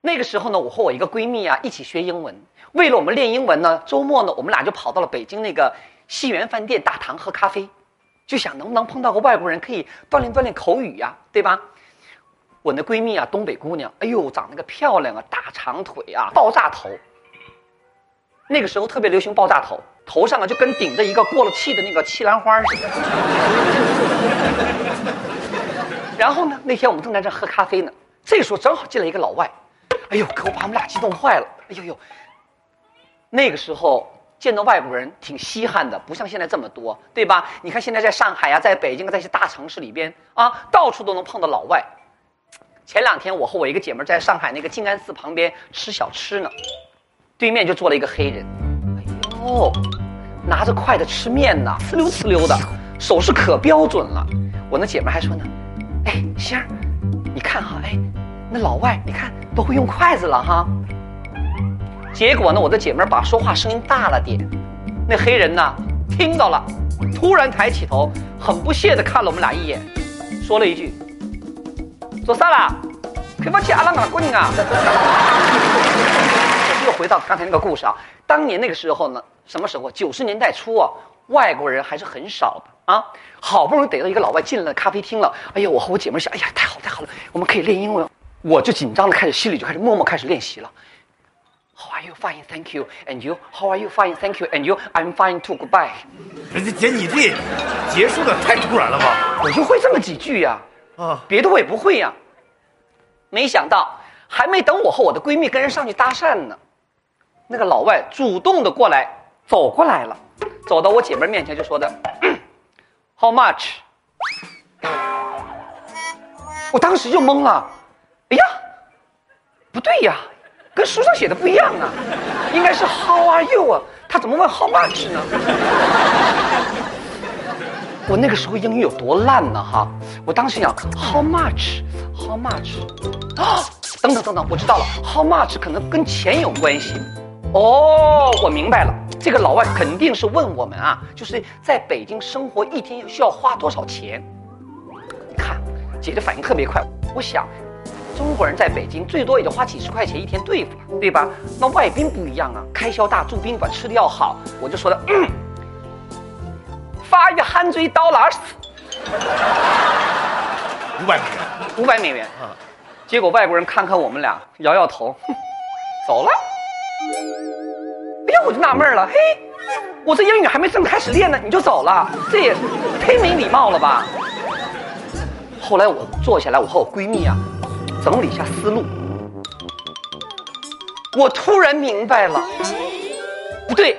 那个时候呢，我和我一个闺蜜啊一起学英文。为了我们练英文呢，周末呢，我们俩就跑到了北京那个西园饭店大堂喝咖啡，就想能不能碰到个外国人，可以锻炼锻炼口语呀，对吧？我那闺蜜啊，东北姑娘，哎呦，长得个漂亮啊，大长腿啊，爆炸头。那个时候特别流行爆炸头，头上啊就跟顶着一个过了气的那个气兰花似的。然后呢，那天我们正在这喝咖啡呢，这时候正好进来一个老外，哎呦，可我把我们俩激动坏了，哎呦呦。那个时候见到外国人挺稀罕的，不像现在这么多，对吧？你看现在在上海呀，在北京，在一些大城市里边啊，到处都能碰到老外。前两天我和我一个姐妹在上海那个静安寺旁边吃小吃呢，对面就坐了一个黑人，哎呦，拿着筷子吃面呢，呲溜呲溜的，手势可标准了。我那姐妹还说呢，哎，星儿，你看哈，哎，老外你看都会用筷子了哈。结果呢，我的姐妹把说话声音大了点，那黑人呢听到了，突然抬起头，很不屑的看了我们俩一眼，说了一句：“做啥啦？对不起，阿拉阿姑娘啊。”又回到刚才那个故事啊，当年那个时候呢，什么时候？九十年代初啊，外国人还是很少的啊，好不容易逮到一个老外进了咖啡厅了，哎呀，我和我姐妹想，哎呀，太好太好了，我们可以练英文，我就紧张的开始心里就开始默默开始练习了。How are you? Fine, thank you. And you? How are you? Fine, thank you. And you? I'm fine too. Goodbye. 人家姐，你这结束的太突然了吧？我就会这么几句呀，啊，别的我也不会呀。没想到，还没等我和我的闺蜜跟人上去搭讪呢，那个老外主动的过来，走过来了，走到我姐妹面前就说的，How much？我当时就懵了，哎呀，不对呀。跟书上写的不一样啊，应该是 How are you 啊？他怎么问 How much 呢？我那个时候英语有多烂呢？哈，我当时想 How much？How much？啊，等等等等，我知道了，How much 可能跟钱有关系。哦，我明白了，这个老外肯定是问我们啊，就是在北京生活一天需要花多少钱？你看，姐姐反应特别快，我想。中国人在北京最多也就花几十块钱一天对付了，对吧？那外宾不一样啊，开销大，住宾馆吃的要好。我就说了，发一憨追刀了二十次，五百美元，五百美元。嗯，结果外国人看看我们俩，摇摇头，走了。哎呀，我就纳闷了，嘿，我这英语还没正开始练呢，你就走了，这也忒没礼貌了吧？后来我坐下来，我和我闺蜜啊。整理一下思路，我突然明白了，不对，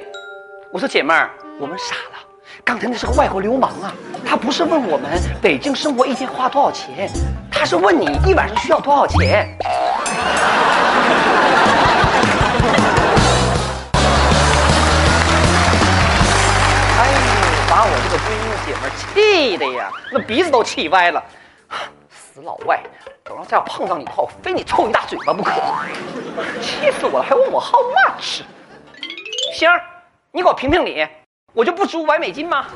我说姐妹儿，我们傻了，刚才那是个外国流氓啊，他不是问我们北京生活一天花多少钱，他是问你一晚上需要多少钱。哎呦，把我这个闺蜜姐妹气的呀，那鼻子都气歪了，老外！等要再要碰到你的话，我非你抽一大嘴巴不可！气死我了，还问我 how much？星儿，你给我评评理，我就不值五百美金吗？